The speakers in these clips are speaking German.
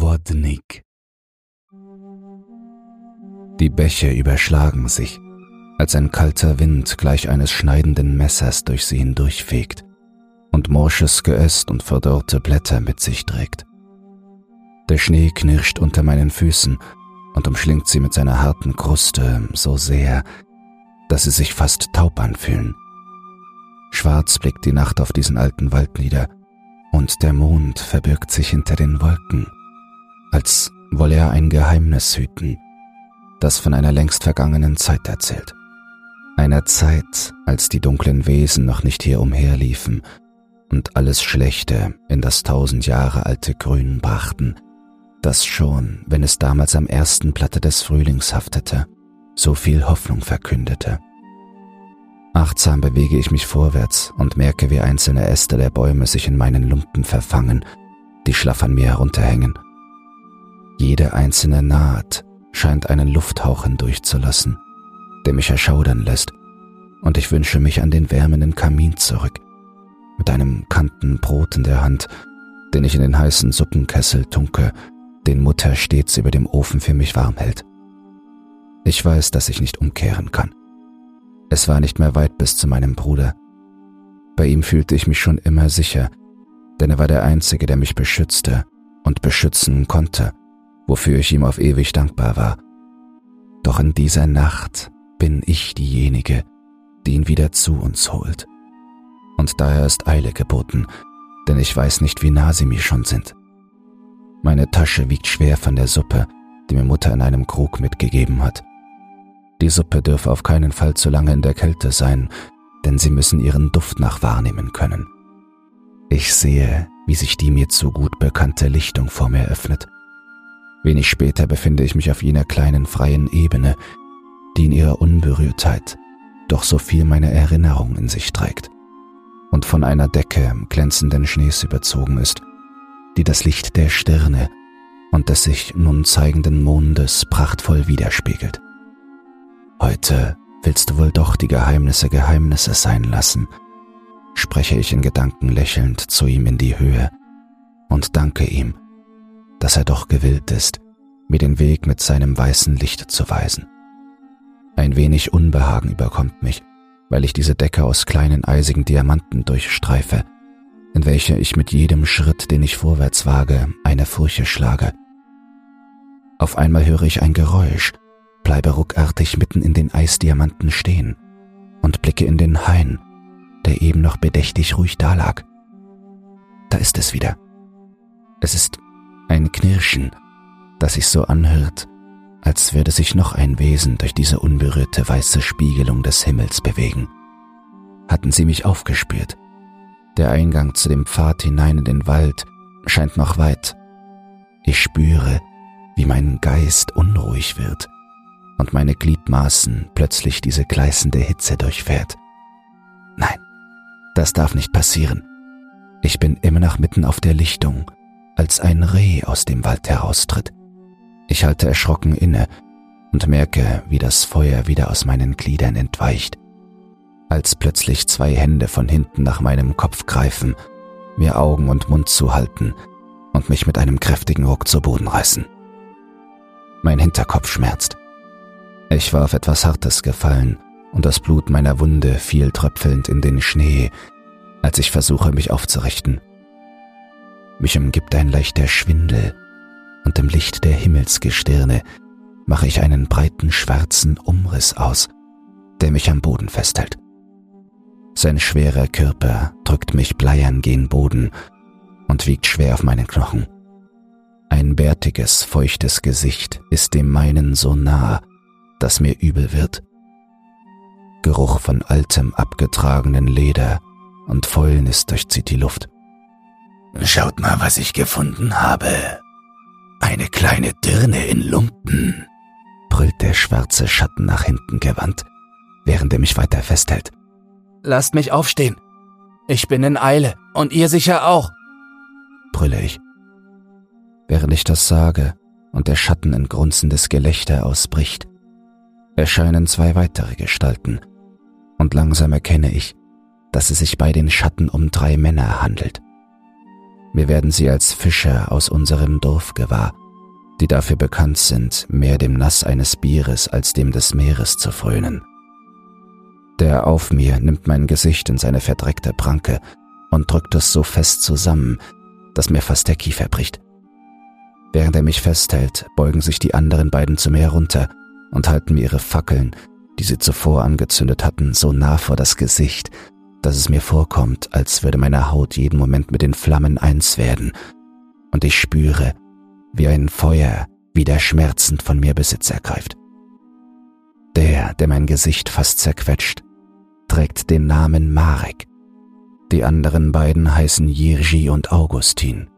Wodnik. Die Bäche überschlagen sich, als ein kalter Wind gleich eines schneidenden Messers durch sie hindurchfegt und morsches Geäst und verdorrte Blätter mit sich trägt. Der Schnee knirscht unter meinen Füßen und umschlingt sie mit seiner harten Kruste so sehr, dass sie sich fast taub anfühlen. Schwarz blickt die Nacht auf diesen alten Wald nieder, und der Mond verbirgt sich hinter den Wolken, als wolle er ein Geheimnis hüten, das von einer längst vergangenen Zeit erzählt. Einer Zeit, als die dunklen Wesen noch nicht hier umherliefen und alles Schlechte in das tausend Jahre alte Grün brachten, das schon, wenn es damals am ersten Platte des Frühlings haftete, so viel Hoffnung verkündete. Achtsam bewege ich mich vorwärts und merke, wie einzelne Äste der Bäume sich in meinen Lumpen verfangen, die schlaff an mir herunterhängen. Jede einzelne Naht scheint einen Lufthauch hindurchzulassen, der mich erschaudern lässt, und ich wünsche mich an den wärmenden Kamin zurück, mit einem Kanten Brot in der Hand, den ich in den heißen Suppenkessel tunke, den Mutter stets über dem Ofen für mich warm hält. Ich weiß, dass ich nicht umkehren kann. Es war nicht mehr weit bis zu meinem Bruder. Bei ihm fühlte ich mich schon immer sicher, denn er war der Einzige, der mich beschützte und beschützen konnte, wofür ich ihm auf ewig dankbar war. Doch in dieser Nacht bin ich diejenige, die ihn wieder zu uns holt. Und daher ist Eile geboten, denn ich weiß nicht, wie nah sie mir schon sind. Meine Tasche wiegt schwer von der Suppe, die mir Mutter in einem Krug mitgegeben hat. Die Suppe dürfe auf keinen Fall zu lange in der Kälte sein, denn sie müssen ihren Duft nach wahrnehmen können. Ich sehe, wie sich die mir zu gut bekannte Lichtung vor mir öffnet. Wenig später befinde ich mich auf jener kleinen freien Ebene, die in ihrer Unberührtheit doch so viel meiner Erinnerung in sich trägt und von einer Decke glänzenden Schnees überzogen ist, die das Licht der Stirne und des sich nun zeigenden Mondes prachtvoll widerspiegelt. Heute willst du wohl doch die Geheimnisse Geheimnisse sein lassen, spreche ich in Gedanken lächelnd zu ihm in die Höhe und danke ihm, dass er doch gewillt ist, mir den Weg mit seinem weißen Licht zu weisen. Ein wenig Unbehagen überkommt mich, weil ich diese Decke aus kleinen eisigen Diamanten durchstreife, in welche ich mit jedem Schritt, den ich vorwärts wage, eine Furche schlage. Auf einmal höre ich ein Geräusch, bleibe ruckartig mitten in den Eisdiamanten stehen und blicke in den Hain, der eben noch bedächtig ruhig dalag. Da ist es wieder. Es ist ein Knirschen, das sich so anhört, als würde sich noch ein Wesen durch diese unberührte weiße Spiegelung des Himmels bewegen. Hatten sie mich aufgespürt? Der Eingang zu dem Pfad hinein in den Wald scheint noch weit. Ich spüre, wie mein Geist unruhig wird und meine Gliedmaßen plötzlich diese gleißende Hitze durchfährt. Nein, das darf nicht passieren. Ich bin immer noch mitten auf der Lichtung, als ein Reh aus dem Wald heraustritt. Ich halte erschrocken inne und merke, wie das Feuer wieder aus meinen Gliedern entweicht, als plötzlich zwei Hände von hinten nach meinem Kopf greifen, mir Augen und Mund zuhalten und mich mit einem kräftigen Ruck zu Boden reißen. Mein Hinterkopf schmerzt. Ich war auf etwas Hartes gefallen und das Blut meiner Wunde fiel tröpfelnd in den Schnee, als ich versuche, mich aufzurichten. Mich umgibt ein leichter Schwindel und im Licht der Himmelsgestirne mache ich einen breiten schwarzen Umriss aus, der mich am Boden festhält. Sein schwerer Körper drückt mich bleiern gen Boden und wiegt schwer auf meinen Knochen. Ein bärtiges, feuchtes Gesicht ist dem meinen so nah, dass mir übel wird. Geruch von altem, abgetragenen Leder und Fäulnis durchzieht die Luft. Schaut mal, was ich gefunden habe. Eine kleine Dirne in Lumpen, brüllt der schwarze Schatten nach hinten gewandt, während er mich weiter festhält. Lasst mich aufstehen. Ich bin in Eile und ihr sicher auch, brülle ich. Während ich das sage und der Schatten in grunzendes Gelächter ausbricht, erscheinen zwei weitere Gestalten, und langsam erkenne ich, dass es sich bei den Schatten um drei Männer handelt. Wir werden sie als Fischer aus unserem Dorf gewahr, die dafür bekannt sind, mehr dem Nass eines Bieres als dem des Meeres zu frönen. Der auf mir nimmt mein Gesicht in seine verdreckte Pranke und drückt es so fest zusammen, dass mir fast der Kiefer bricht. Während er mich festhält, beugen sich die anderen beiden zu mir herunter und halten mir ihre Fackeln, die sie zuvor angezündet hatten, so nah vor das Gesicht, dass es mir vorkommt, als würde meine Haut jeden Moment mit den Flammen eins werden, und ich spüre, wie ein Feuer wieder schmerzend von mir Besitz ergreift. Der, der mein Gesicht fast zerquetscht, trägt den Namen Marek. Die anderen beiden heißen Jirji und Augustin.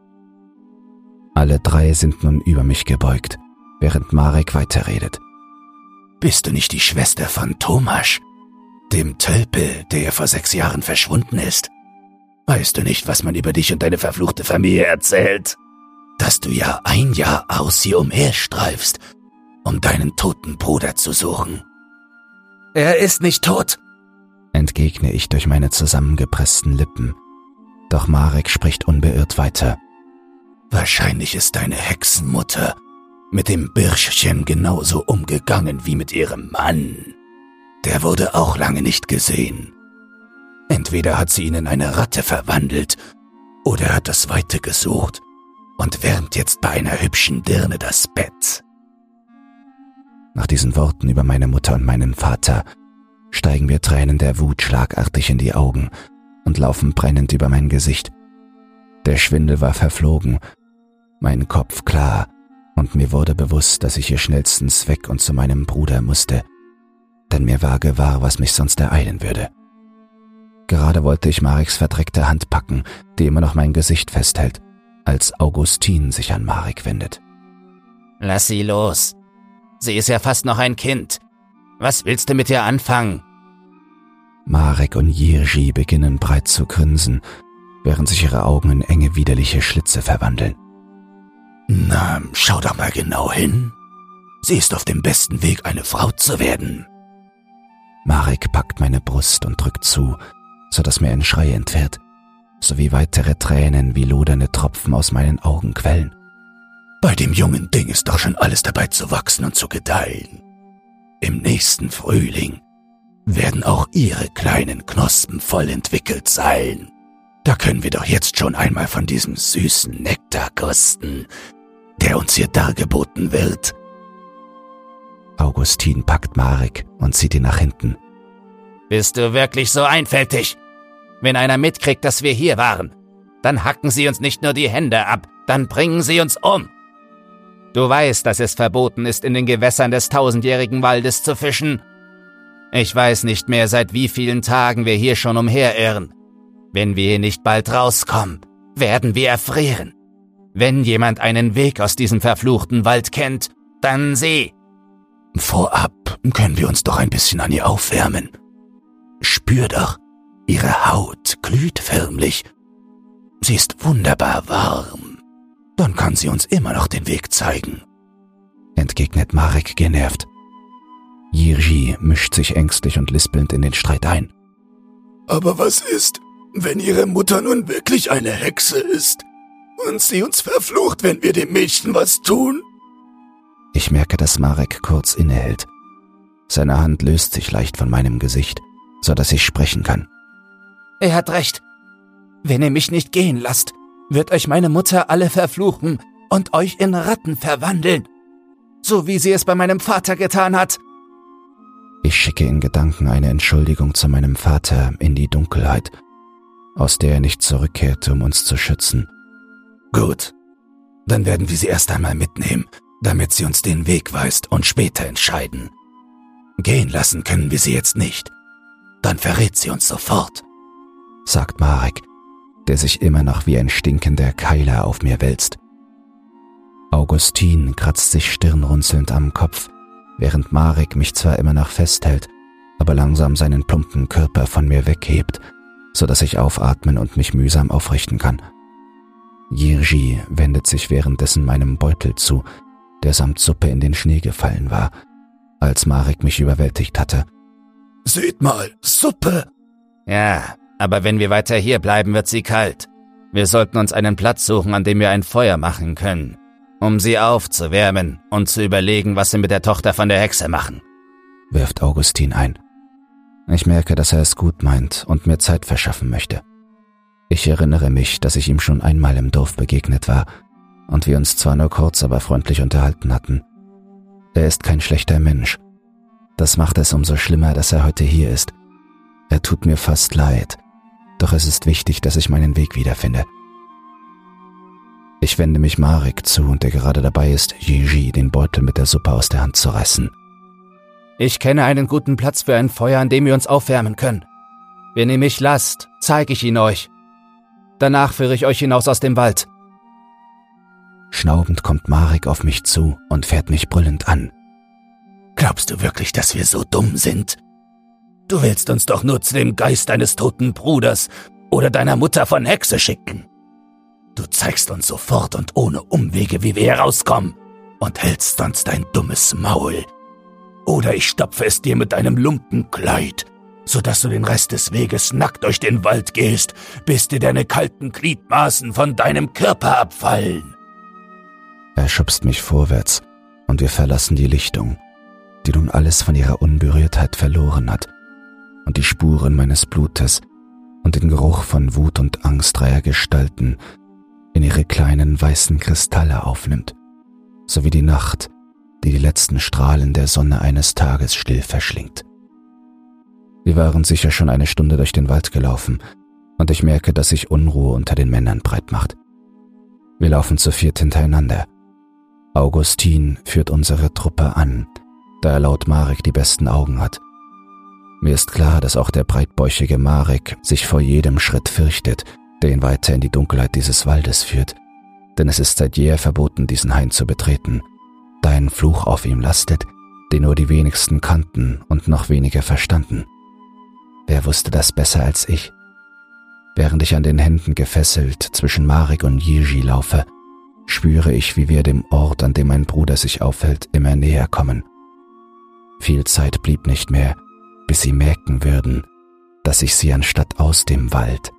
Alle drei sind nun über mich gebeugt, während Marek weiterredet. Bist du nicht die Schwester von Thomas, dem Tölpel, der vor sechs Jahren verschwunden ist? Weißt du nicht, was man über dich und deine verfluchte Familie erzählt? Dass du ja ein Jahr aus hier umherstreifst, um deinen toten Bruder zu suchen. Er ist nicht tot, entgegne ich durch meine zusammengepressten Lippen. Doch Marek spricht unbeirrt weiter. Wahrscheinlich ist deine Hexenmutter mit dem Birschchen genauso umgegangen wie mit ihrem Mann. Der wurde auch lange nicht gesehen. Entweder hat sie ihn in eine Ratte verwandelt oder hat das Weite gesucht und wärmt jetzt bei einer hübschen Dirne das Bett. Nach diesen Worten über meine Mutter und meinen Vater steigen mir Tränen der Wut schlagartig in die Augen und laufen brennend über mein Gesicht. Der Schwindel war verflogen mein Kopf klar, und mir wurde bewusst, dass ich hier schnellstens weg und zu meinem Bruder musste, denn mir war gewahr, was mich sonst ereilen würde. Gerade wollte ich Mareks verdreckte Hand packen, die immer noch mein Gesicht festhält, als Augustin sich an Marek wendet. Lass sie los. Sie ist ja fast noch ein Kind. Was willst du mit ihr anfangen? Marek und Jirji beginnen breit zu grinsen, während sich ihre Augen in enge widerliche Schlitze verwandeln. Na, schau doch mal genau hin. Sie ist auf dem besten Weg, eine Frau zu werden. Marek packt meine Brust und drückt zu, so dass mir ein Schrei entfährt, sowie weitere Tränen wie lodernde Tropfen aus meinen Augen quellen. Bei dem jungen Ding ist doch schon alles dabei zu wachsen und zu gedeihen. Im nächsten Frühling werden auch ihre kleinen Knospen voll entwickelt sein. Da können wir doch jetzt schon einmal von diesem süßen Nektar kosten, der uns hier dargeboten wird. Augustin packt Marek und zieht ihn nach hinten. Bist du wirklich so einfältig? Wenn einer mitkriegt, dass wir hier waren, dann hacken sie uns nicht nur die Hände ab, dann bringen sie uns um. Du weißt, dass es verboten ist, in den Gewässern des tausendjährigen Waldes zu fischen. Ich weiß nicht mehr, seit wie vielen Tagen wir hier schon umherirren. Wenn wir hier nicht bald rauskommen, werden wir erfrieren. Wenn jemand einen Weg aus diesem verfluchten Wald kennt, dann sie. Vorab können wir uns doch ein bisschen an ihr aufwärmen. Spür doch, ihre Haut glüht förmlich. Sie ist wunderbar warm. Dann kann sie uns immer noch den Weg zeigen. Entgegnet Marek genervt. Jirji mischt sich ängstlich und lispelnd in den Streit ein. Aber was ist, wenn ihre Mutter nun wirklich eine Hexe ist? und sie uns verflucht, wenn wir dem Mädchen was tun. Ich merke, dass Marek kurz innehält. Seine Hand löst sich leicht von meinem Gesicht, so dass ich sprechen kann. Er hat recht. Wenn ihr mich nicht gehen lasst, wird euch meine Mutter alle verfluchen und euch in Ratten verwandeln, so wie sie es bei meinem Vater getan hat. Ich schicke in Gedanken eine Entschuldigung zu meinem Vater in die Dunkelheit, aus der er nicht zurückkehrte, um uns zu schützen. Gut, dann werden wir sie erst einmal mitnehmen, damit sie uns den Weg weist und später entscheiden. Gehen lassen können wir sie jetzt nicht. Dann verrät sie uns sofort, sagt Marek, der sich immer noch wie ein stinkender Keiler auf mir wälzt. Augustin kratzt sich stirnrunzelnd am Kopf, während Marek mich zwar immer noch festhält, aber langsam seinen plumpen Körper von mir weghebt, so dass ich aufatmen und mich mühsam aufrichten kann. Jirji wendet sich währenddessen meinem Beutel zu, der samt Suppe in den Schnee gefallen war, als Marek mich überwältigt hatte. Seht mal, Suppe! Ja, aber wenn wir weiter hier bleiben, wird sie kalt. Wir sollten uns einen Platz suchen, an dem wir ein Feuer machen können, um sie aufzuwärmen und zu überlegen, was sie mit der Tochter von der Hexe machen, wirft Augustin ein. Ich merke, dass er es gut meint und mir Zeit verschaffen möchte. Ich erinnere mich, dass ich ihm schon einmal im Dorf begegnet war und wir uns zwar nur kurz, aber freundlich unterhalten hatten. Er ist kein schlechter Mensch. Das macht es umso schlimmer, dass er heute hier ist. Er tut mir fast leid, doch es ist wichtig, dass ich meinen Weg wiederfinde. Ich wende mich Marek zu und der gerade dabei ist, Gigi den Beutel mit der Suppe aus der Hand zu reißen. Ich kenne einen guten Platz für ein Feuer, an dem wir uns aufwärmen können. Wenn ihr mich lasst, zeige ich ihn euch. Danach führe ich euch hinaus aus dem Wald. Schnaubend kommt Marek auf mich zu und fährt mich brüllend an. Glaubst du wirklich, dass wir so dumm sind? Du willst uns doch nur zu dem Geist deines toten Bruders oder deiner Mutter von Hexe schicken. Du zeigst uns sofort und ohne Umwege, wie wir herauskommen, und hältst sonst dein dummes Maul. Oder ich stopfe es dir mit deinem Lumpenkleid, so dass du den Rest des Weges nackt durch den Wald gehst, bis dir deine kalten Gliedmaßen von deinem Körper abfallen. Er schubst mich vorwärts, und wir verlassen die Lichtung, die nun alles von ihrer Unberührtheit verloren hat und die Spuren meines Blutes und den Geruch von Wut und Angst dreier Gestalten in ihre kleinen weißen Kristalle aufnimmt, sowie die Nacht, die die letzten Strahlen der Sonne eines Tages still verschlingt. Wir waren sicher schon eine Stunde durch den Wald gelaufen, und ich merke, dass sich Unruhe unter den Männern breit macht. Wir laufen zu viert hintereinander. Augustin führt unsere Truppe an, da er laut Marek die besten Augen hat – mir ist klar, dass auch der breitbäuchige Marek sich vor jedem Schritt fürchtet, der ihn weiter in die Dunkelheit dieses Waldes führt, denn es ist seit jeher verboten, diesen Hain zu betreten, da ein Fluch auf ihm lastet, den nur die wenigsten kannten und noch weniger verstanden. Wer wusste das besser als ich? Während ich an den Händen gefesselt zwischen Marek und Yiji laufe, spüre ich, wie wir dem Ort, an dem mein Bruder sich aufhält, immer näher kommen. Viel Zeit blieb nicht mehr, bis sie merken würden, dass ich sie anstatt aus dem Wald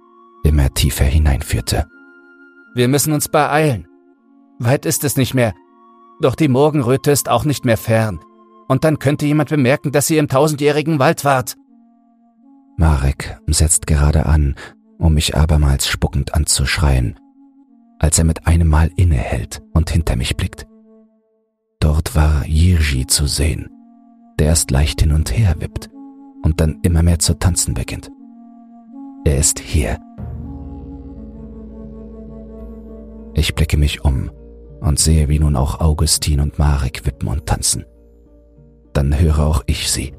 immer tiefer hineinführte. Wir müssen uns beeilen. Weit ist es nicht mehr. Doch die Morgenröte ist auch nicht mehr fern. Und dann könnte jemand bemerken, dass ihr im tausendjährigen Wald wart. Marek setzt gerade an, um mich abermals spuckend anzuschreien, als er mit einem Mal innehält und hinter mich blickt. Dort war Jirji zu sehen, der erst leicht hin und her wippt und dann immer mehr zu tanzen beginnt. Er ist hier. Ich blicke mich um und sehe, wie nun auch Augustin und Marek wippen und tanzen. Dann höre auch ich sie.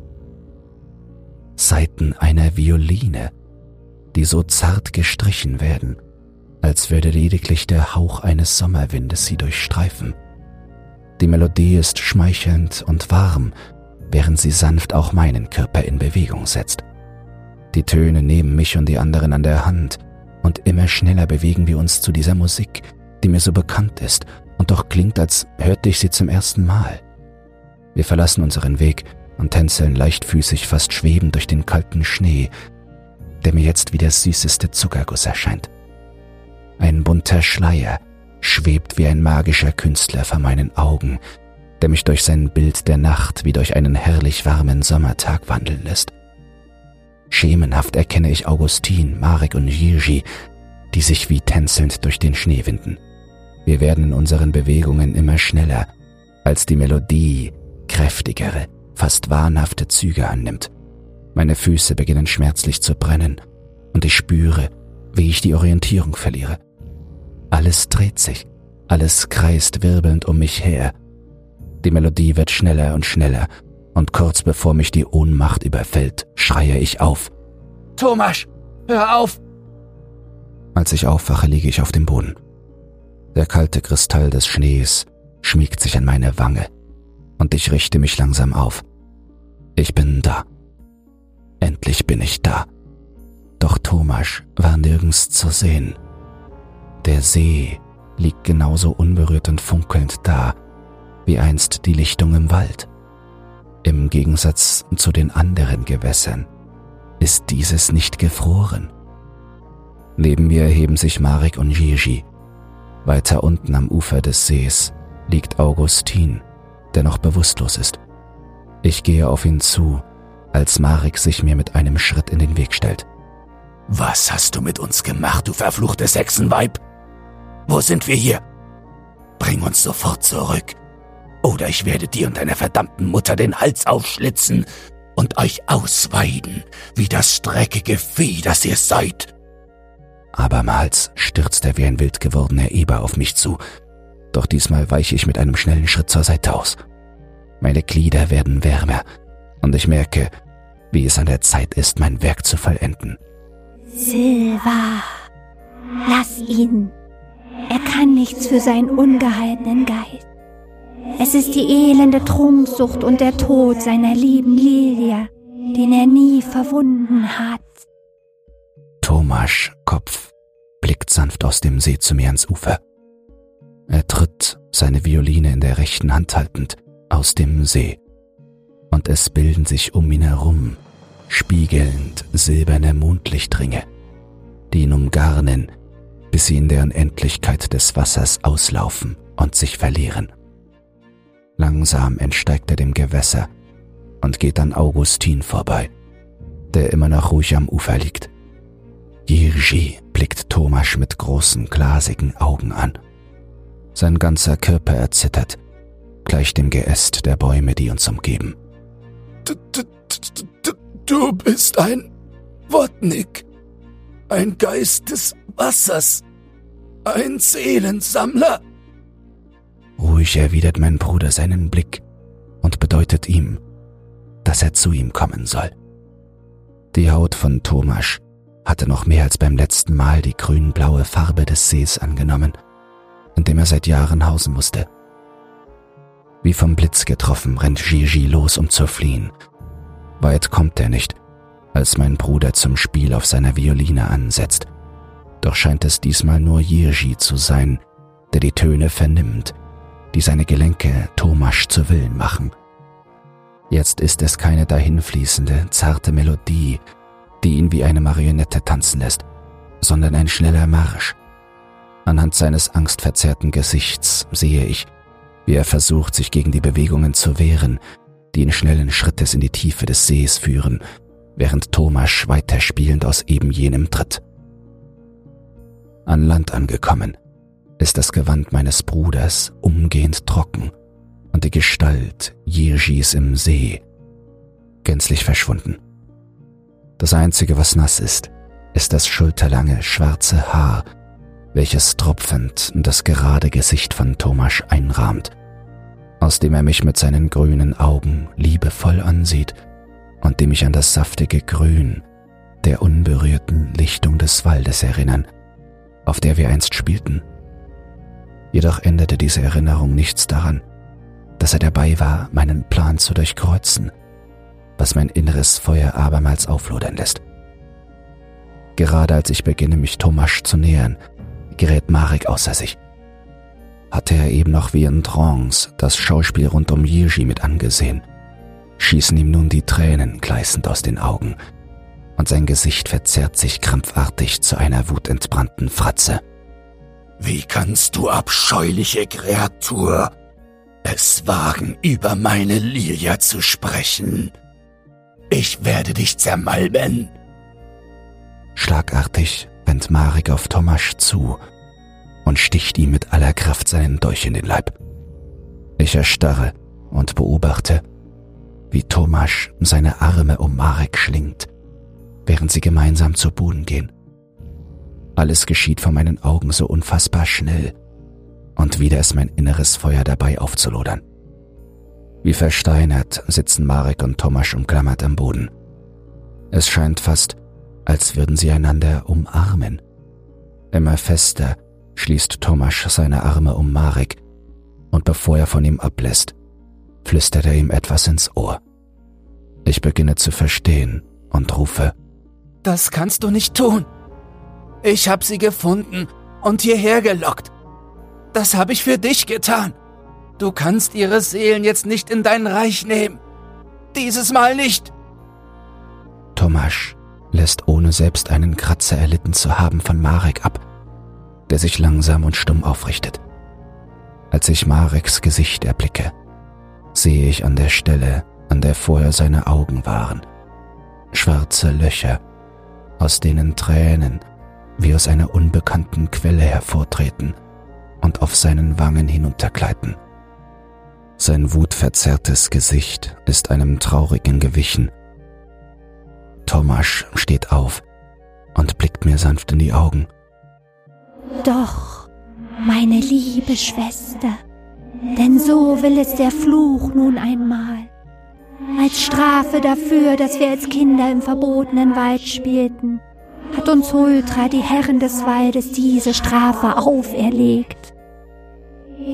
Saiten einer Violine, die so zart gestrichen werden, als würde lediglich der Hauch eines Sommerwindes sie durchstreifen. Die Melodie ist schmeichelnd und warm während sie sanft auch meinen Körper in Bewegung setzt. Die Töne nehmen mich und die anderen an der Hand, und immer schneller bewegen wir uns zu dieser Musik, die mir so bekannt ist und doch klingt, als hörte ich sie zum ersten Mal. Wir verlassen unseren Weg und tänzeln leichtfüßig, fast schwebend durch den kalten Schnee, der mir jetzt wie der süßeste Zuckerguss erscheint. Ein bunter Schleier schwebt wie ein magischer Künstler vor meinen Augen, der mich durch sein Bild der Nacht wie durch einen herrlich warmen Sommertag wandeln lässt. Schemenhaft erkenne ich Augustin, Marek und Jirji, die sich wie tänzelnd durch den Schnee winden. Wir werden in unseren Bewegungen immer schneller, als die Melodie kräftigere, fast wahnhafte Züge annimmt. Meine Füße beginnen schmerzlich zu brennen und ich spüre, wie ich die Orientierung verliere. Alles dreht sich, alles kreist wirbelnd um mich her die Melodie wird schneller und schneller, und kurz bevor mich die Ohnmacht überfällt, schreie ich auf. Thomas, hör auf! Als ich aufwache, liege ich auf dem Boden. Der kalte Kristall des Schnees schmiegt sich an meine Wange, und ich richte mich langsam auf. Ich bin da. Endlich bin ich da. Doch Thomas war nirgends zu sehen. Der See liegt genauso unberührt und funkelnd da, wie einst die Lichtung im Wald. Im Gegensatz zu den anderen Gewässern ist dieses nicht gefroren. Neben mir erheben sich Marek und Gigi. Weiter unten am Ufer des Sees liegt Augustin, der noch bewusstlos ist. Ich gehe auf ihn zu, als Marek sich mir mit einem Schritt in den Weg stellt. Was hast du mit uns gemacht, du verfluchtes Hexenweib? Wo sind wir hier? Bring uns sofort zurück, oder ich werde dir und deiner verdammten Mutter den Hals aufschlitzen und euch ausweiden, wie das dreckige Vieh, das ihr seid. Abermals stürzt er wie ein wild gewordener Eber auf mich zu, doch diesmal weiche ich mit einem schnellen Schritt zur Seite aus. Meine Glieder werden wärmer und ich merke, wie es an der Zeit ist, mein Werk zu vollenden. Silva, lass ihn. Er kann nichts für seinen ungehaltenen Geist. Es ist die elende Trunksucht und der Tod seiner lieben Lilia, den er nie verwunden hat. Thomas Kopf blickt sanft aus dem See zu mir ans Ufer. Er tritt, seine Violine in der rechten Hand haltend, aus dem See. Und es bilden sich um ihn herum, spiegelnd silberne Mondlichtringe, die ihn umgarnen, bis sie in der Unendlichkeit des Wassers auslaufen und sich verlieren. Langsam entsteigt er dem Gewässer und geht an Augustin vorbei, der immer noch ruhig am Ufer liegt. Jirji blickt Thomas mit großen, glasigen Augen an. Sein ganzer Körper erzittert, gleich dem Geäst der Bäume, die uns umgeben. Du bist ein Wodnik, ein Geist des Wassers, ein Seelensammler. Ruhig erwidert mein Bruder seinen Blick und bedeutet ihm, dass er zu ihm kommen soll. Die Haut von Thomas hatte noch mehr als beim letzten Mal die grün-blaue Farbe des Sees angenommen, in dem er seit Jahren hausen musste. Wie vom Blitz getroffen rennt Gigi los, um zu fliehen. Weit kommt er nicht, als mein Bruder zum Spiel auf seiner Violine ansetzt. Doch scheint es diesmal nur Jirji zu sein, der die Töne vernimmt die seine Gelenke Thomas zu Willen machen. Jetzt ist es keine dahinfließende, zarte Melodie, die ihn wie eine Marionette tanzen lässt, sondern ein schneller Marsch. Anhand seines angstverzerrten Gesichts sehe ich, wie er versucht, sich gegen die Bewegungen zu wehren, die in schnellen Schrittes in die Tiefe des Sees führen, während Thomas weiterspielend aus eben jenem tritt. An Land angekommen, ist das Gewand meines Bruders umgehend trocken und die Gestalt Jirgis im See gänzlich verschwunden. Das Einzige, was nass ist, ist das schulterlange schwarze Haar, welches tropfend das gerade Gesicht von Thomas einrahmt, aus dem er mich mit seinen grünen Augen liebevoll ansieht und dem ich an das saftige Grün der unberührten Lichtung des Waldes erinnern, auf der wir einst spielten. Jedoch änderte diese Erinnerung nichts daran, dass er dabei war, meinen Plan zu durchkreuzen, was mein inneres Feuer abermals auflodern lässt. Gerade als ich beginne, mich Thomas zu nähern, gerät Marek außer sich. Hatte er eben noch wie in Trance das Schauspiel rund um Yirji mit angesehen, schießen ihm nun die Tränen gleißend aus den Augen, und sein Gesicht verzerrt sich krampfartig zu einer wutentbrannten Fratze. Wie kannst du, abscheuliche Kreatur, es wagen, über meine Lilia zu sprechen? Ich werde dich zermalmen. Schlagartig rennt Marek auf Tomasz zu und sticht ihm mit aller Kraft seinen Dolch in den Leib. Ich erstarre und beobachte, wie Tomasz seine Arme um Marek schlingt, während sie gemeinsam zu Boden gehen. Alles geschieht vor meinen Augen so unfassbar schnell, und wieder ist mein inneres Feuer dabei aufzulodern. Wie versteinert sitzen Marek und Tomasz umklammert am Boden. Es scheint fast, als würden sie einander umarmen. Immer fester schließt Tomasz seine Arme um Marek, und bevor er von ihm ablässt, flüstert er ihm etwas ins Ohr. Ich beginne zu verstehen und rufe, Das kannst du nicht tun. Ich habe sie gefunden und hierher gelockt. Das habe ich für dich getan. Du kannst ihre Seelen jetzt nicht in dein Reich nehmen. Dieses Mal nicht. Tomasz lässt ohne selbst einen Kratzer erlitten zu haben von Marek ab, der sich langsam und stumm aufrichtet. Als ich Mareks Gesicht erblicke, sehe ich an der Stelle, an der vorher seine Augen waren, schwarze Löcher, aus denen Tränen wie aus einer unbekannten Quelle hervortreten und auf seinen Wangen hinuntergleiten. Sein wutverzerrtes Gesicht ist einem traurigen gewichen. Thomas steht auf und blickt mir sanft in die Augen. Doch, meine liebe Schwester, denn so will es der Fluch nun einmal. Als Strafe dafür, dass wir als Kinder im verbotenen Wald spielten, hat uns Hultra, die Herren des Waldes, diese Strafe auferlegt.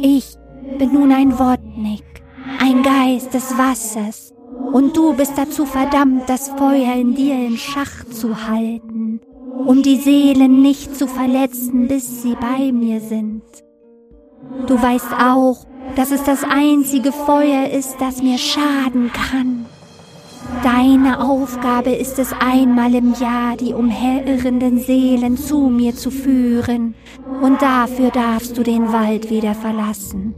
Ich bin nun ein Wodnik, ein Geist des Wassers, und du bist dazu verdammt, das Feuer in dir in Schach zu halten, um die Seelen nicht zu verletzen, bis sie bei mir sind. Du weißt auch, dass es das einzige Feuer ist, das mir schaden kann. Deine Aufgabe ist es einmal im Jahr, die umherirrenden Seelen zu mir zu führen, und dafür darfst du den Wald wieder verlassen.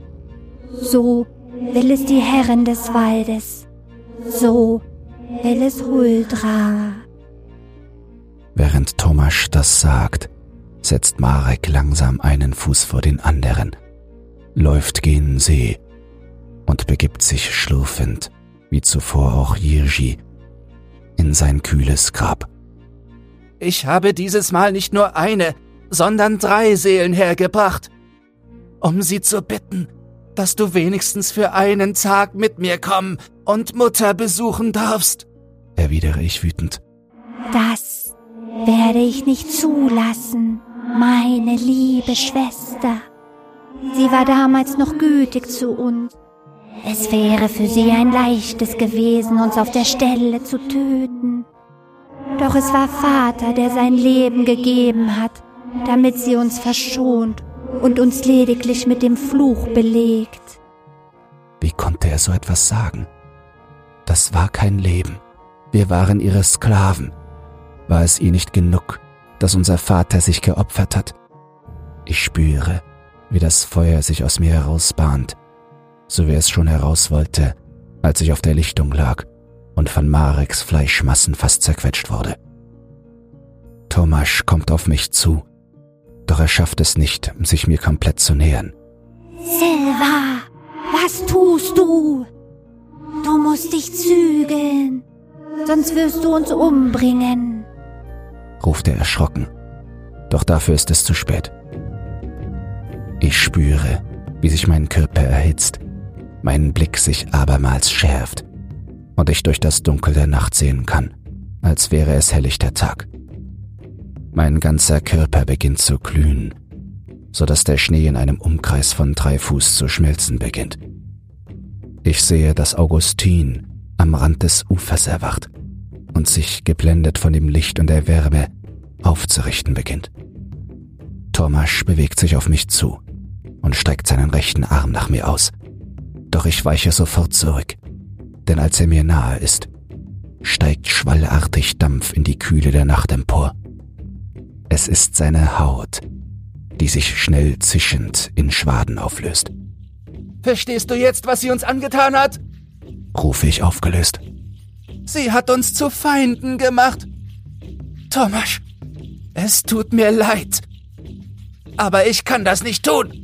So will es die Herren des Waldes, so will es Huldra. Während Thomas das sagt, setzt Marek langsam einen Fuß vor den anderen läuft gen See und begibt sich schlurfend, wie zuvor auch Jirji, in sein kühles Grab. Ich habe dieses Mal nicht nur eine, sondern drei Seelen hergebracht, um sie zu bitten, dass du wenigstens für einen Tag mit mir kommen und Mutter besuchen darfst, erwidere ich wütend. Das werde ich nicht zulassen, meine liebe Schwester. Sie war damals noch gütig zu uns. Es wäre für sie ein leichtes gewesen, uns auf der Stelle zu töten. Doch es war Vater, der sein Leben gegeben hat, damit sie uns verschont und uns lediglich mit dem Fluch belegt. Wie konnte er so etwas sagen? Das war kein Leben. Wir waren ihre Sklaven. War es ihr nicht genug, dass unser Vater sich geopfert hat? Ich spüre, wie das Feuer sich aus mir herausbahnt, so wie es schon heraus wollte, als ich auf der Lichtung lag und von Mareks Fleischmassen fast zerquetscht wurde. Tomasz kommt auf mich zu, doch er schafft es nicht, sich mir komplett zu nähern. Silva, was tust du? Du musst dich zügeln, sonst wirst du uns umbringen, ruft er erschrocken. Doch dafür ist es zu spät. Ich spüre, wie sich mein Körper erhitzt, mein Blick sich abermals schärft und ich durch das Dunkel der Nacht sehen kann, als wäre es helllichter Tag. Mein ganzer Körper beginnt zu glühen, so dass der Schnee in einem Umkreis von drei Fuß zu schmelzen beginnt. Ich sehe, dass Augustin am Rand des Ufers erwacht und sich, geblendet von dem Licht und der Wärme, aufzurichten beginnt. Thomas bewegt sich auf mich zu und streckt seinen rechten Arm nach mir aus. Doch ich weiche sofort zurück, denn als er mir nahe ist, steigt schwallartig Dampf in die Kühle der Nacht empor. Es ist seine Haut, die sich schnell zischend in Schwaden auflöst. Verstehst du jetzt, was sie uns angetan hat? rufe ich aufgelöst. Sie hat uns zu Feinden gemacht. Thomas, es tut mir leid. Aber ich kann das nicht tun.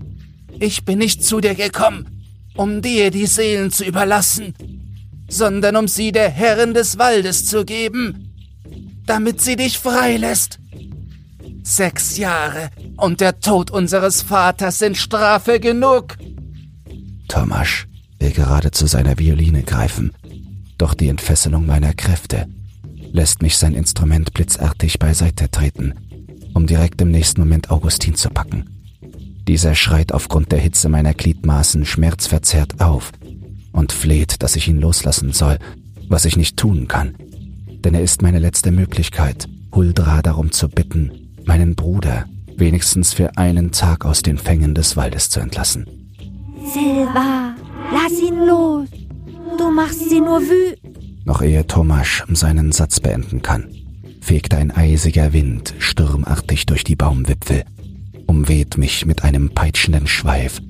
Ich bin nicht zu dir gekommen, um dir die Seelen zu überlassen, sondern um sie der Herrin des Waldes zu geben, damit sie dich freilässt. Sechs Jahre und der Tod unseres Vaters sind Strafe genug. Thomas will gerade zu seiner Violine greifen, doch die Entfesselung meiner Kräfte lässt mich sein Instrument blitzartig beiseite treten, um direkt im nächsten Moment Augustin zu packen. Dieser schreit aufgrund der Hitze meiner Gliedmaßen schmerzverzerrt auf und fleht, dass ich ihn loslassen soll, was ich nicht tun kann. Denn er ist meine letzte Möglichkeit, Huldra darum zu bitten, meinen Bruder wenigstens für einen Tag aus den Fängen des Waldes zu entlassen. Silva, lass ihn los. Du machst sie nur wütend. Noch ehe Tomasz seinen Satz beenden kann, fegt ein eisiger Wind sturmartig durch die Baumwipfel, umweht mich mit einem peitschenden Schweif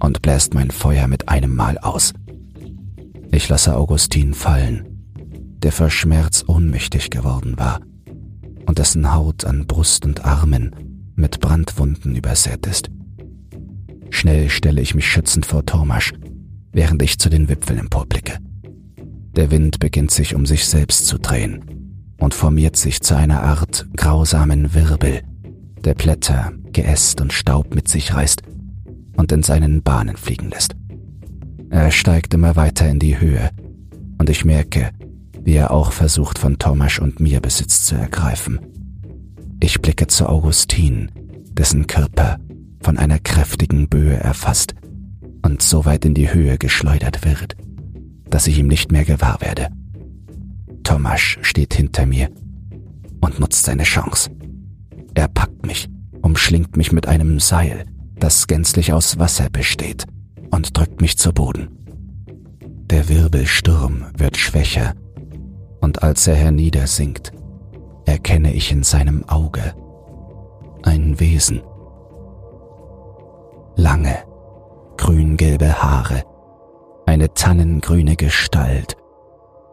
und bläst mein Feuer mit einem Mal aus. Ich lasse Augustin fallen, der vor Schmerz ohnmächtig geworden war und dessen Haut an Brust und Armen mit Brandwunden übersät ist. Schnell stelle ich mich schützend vor Tormasch, während ich zu den Wipfeln emporblicke. Der Wind beginnt sich um sich selbst zu drehen und formiert sich zu einer Art grausamen Wirbel, der Blätter, Geäst und Staub mit sich reißt und in seinen Bahnen fliegen lässt. Er steigt immer weiter in die Höhe und ich merke, wie er auch versucht, von Thomas und mir Besitz zu ergreifen. Ich blicke zu Augustin, dessen Körper von einer kräftigen Böe erfasst und so weit in die Höhe geschleudert wird, dass ich ihm nicht mehr gewahr werde. Thomas steht hinter mir und nutzt seine Chance. Er packt mich, umschlingt mich mit einem Seil, das gänzlich aus Wasser besteht, und drückt mich zu Boden. Der Wirbelsturm wird schwächer und als er herniedersinkt, erkenne ich in seinem Auge ein Wesen. Lange, grüngelbe Haare, eine tannengrüne Gestalt,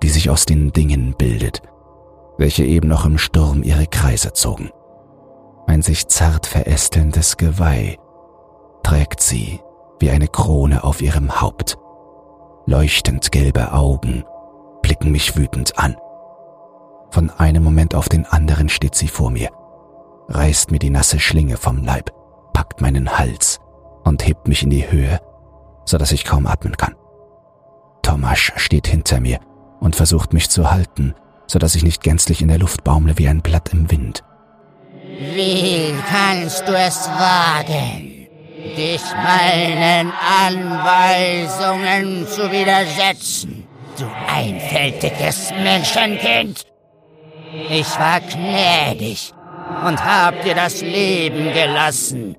die sich aus den Dingen bildet, welche eben noch im Sturm ihre Kreise zogen. Ein sich zart verästelndes Geweih trägt sie wie eine Krone auf ihrem Haupt. Leuchtend gelbe Augen blicken mich wütend an. Von einem Moment auf den anderen steht sie vor mir, reißt mir die nasse Schlinge vom Leib, packt meinen Hals und hebt mich in die Höhe, so dass ich kaum atmen kann. Thomas steht hinter mir und versucht mich zu halten, so dass ich nicht gänzlich in der Luft baumle wie ein Blatt im Wind. Wie kannst du es wagen, dich meinen Anweisungen zu widersetzen, du einfältiges Menschenkind? Ich war gnädig und hab dir das Leben gelassen.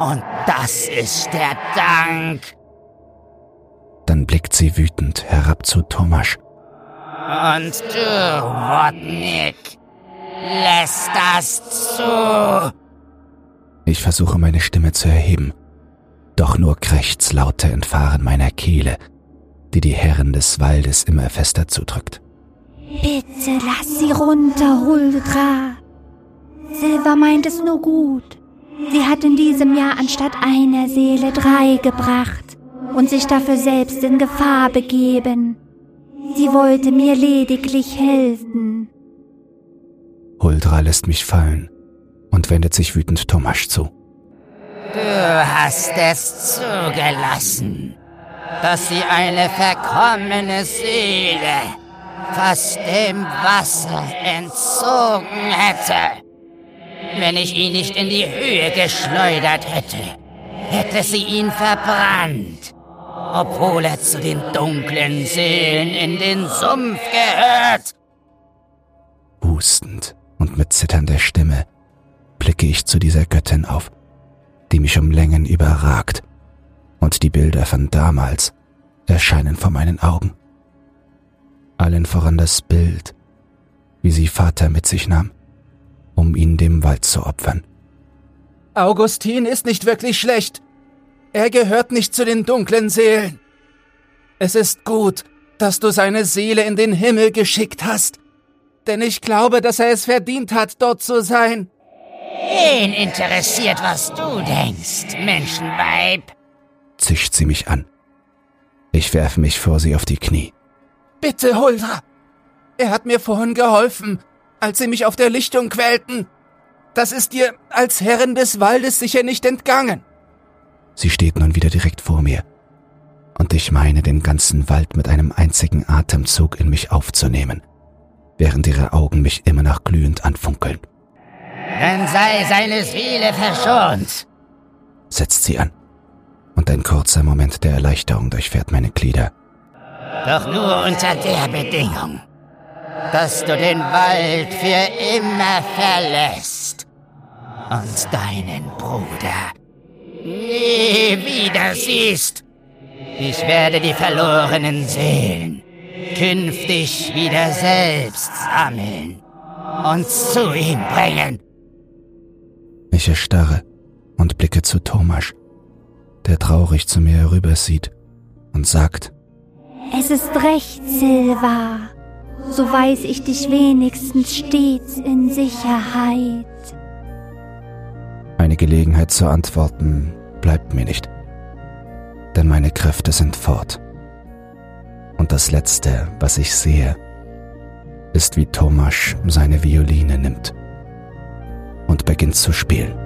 Und das ist der Dank. Dann blickt sie wütend herab zu Thomas. Und du, Wodnik, lässt das zu. Ich versuche meine Stimme zu erheben, doch nur Krächzlaute entfahren meiner Kehle, die die Herren des Waldes immer fester zudrückt. Bitte lass sie runter, Huldra. Silva meint es nur gut. Sie hat in diesem Jahr anstatt einer Seele drei gebracht und sich dafür selbst in Gefahr begeben. Sie wollte mir lediglich helfen. Huldra lässt mich fallen und wendet sich wütend Thomas zu. Du hast es zugelassen, dass sie eine verkommene Seele fast dem Wasser entzogen hätte. Wenn ich ihn nicht in die Höhe geschleudert hätte, hätte sie ihn verbrannt, obwohl er zu den dunklen Seelen in den Sumpf gehört. Hustend mit zitternder Stimme blicke ich zu dieser Göttin auf, die mich um Längen überragt, und die Bilder von damals erscheinen vor meinen Augen allen voran das Bild, wie sie Vater mit sich nahm, um ihn dem Wald zu opfern. Augustin ist nicht wirklich schlecht. Er gehört nicht zu den dunklen Seelen. Es ist gut, dass du seine Seele in den Himmel geschickt hast, denn ich glaube, dass er es verdient hat, dort zu sein. Wen interessiert, was du denkst, Menschenweib? zischt sie mich an. Ich werfe mich vor sie auf die Knie. Bitte, Huldra. Er hat mir vorhin geholfen, als sie mich auf der Lichtung quälten. Das ist dir als Herrin des Waldes sicher nicht entgangen. Sie steht nun wieder direkt vor mir, und ich meine, den ganzen Wald mit einem einzigen Atemzug in mich aufzunehmen, während ihre Augen mich immer noch glühend anfunkeln. Dann sei seine Seele verschont, setzt sie an, und ein kurzer Moment der Erleichterung durchfährt meine Glieder. Doch nur unter der Bedingung, dass du den Wald für immer verlässt und deinen Bruder nie wieder siehst. Ich werde die verlorenen Seelen künftig wieder selbst sammeln uns zu ihm bringen. Ich erstarre und blicke zu Thomas, der traurig zu mir herübersieht und sagt, Es ist recht, Silva. So weiß ich dich wenigstens stets in Sicherheit. eine Gelegenheit zu antworten bleibt mir nicht, denn meine Kräfte sind fort. Und das Letzte, was ich sehe, ist, wie Thomas seine Violine nimmt und beginnt zu spielen.